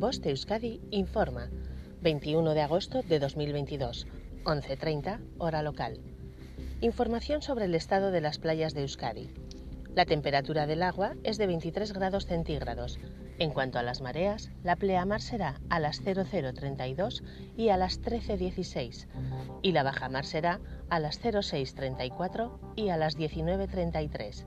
Voz de Euskadi informa. 21 de agosto de 2022, 11.30, hora local. Información sobre el estado de las playas de Euskadi. La temperatura del agua es de 23 grados centígrados. En cuanto a las mareas, la pleamar será a las 0032 y a las 1316 y la bajamar será a las 0634 y a las 1933.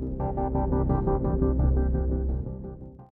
Thank you.